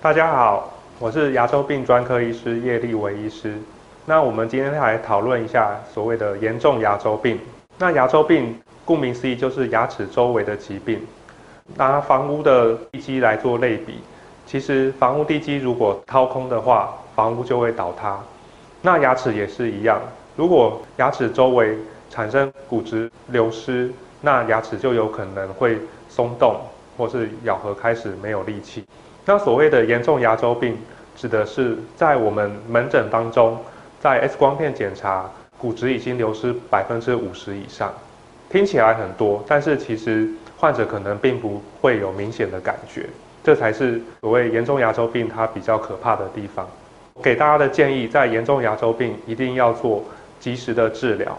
大家好，我是牙周病专科医师叶立伟医师。那我们今天来讨论一下所谓的严重牙周病。那牙周病顾名思义就是牙齿周围的疾病。拿房屋的地基来做类比，其实房屋地基如果掏空的话，房屋就会倒塌。那牙齿也是一样，如果牙齿周围产生骨质流失，那牙齿就有可能会松动，或是咬合开始没有力气。那所谓的严重牙周病，指的是在我们门诊当中，在 X 光片检查，骨质已经流失百分之五十以上。听起来很多，但是其实患者可能并不会有明显的感觉，这才是所谓严重牙周病它比较可怕的地方。给大家的建议，在严重牙周病一定要做及时的治疗。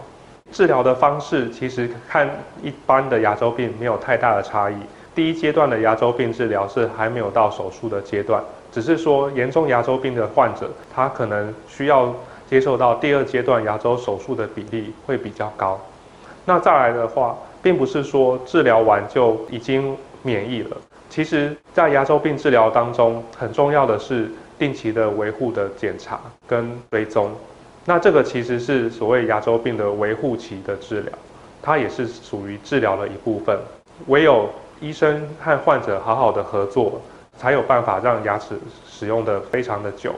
治疗的方式其实看一般的牙周病没有太大的差异。第一阶段的牙周病治疗是还没有到手术的阶段，只是说严重牙周病的患者，他可能需要接受到第二阶段牙周手术的比例会比较高。那再来的话，并不是说治疗完就已经免疫了。其实，在牙周病治疗当中，很重要的是定期的维护的检查跟追踪。那这个其实是所谓牙周病的维护期的治疗，它也是属于治疗的一部分。唯有医生和患者好好的合作，才有办法让牙齿使用的非常的久。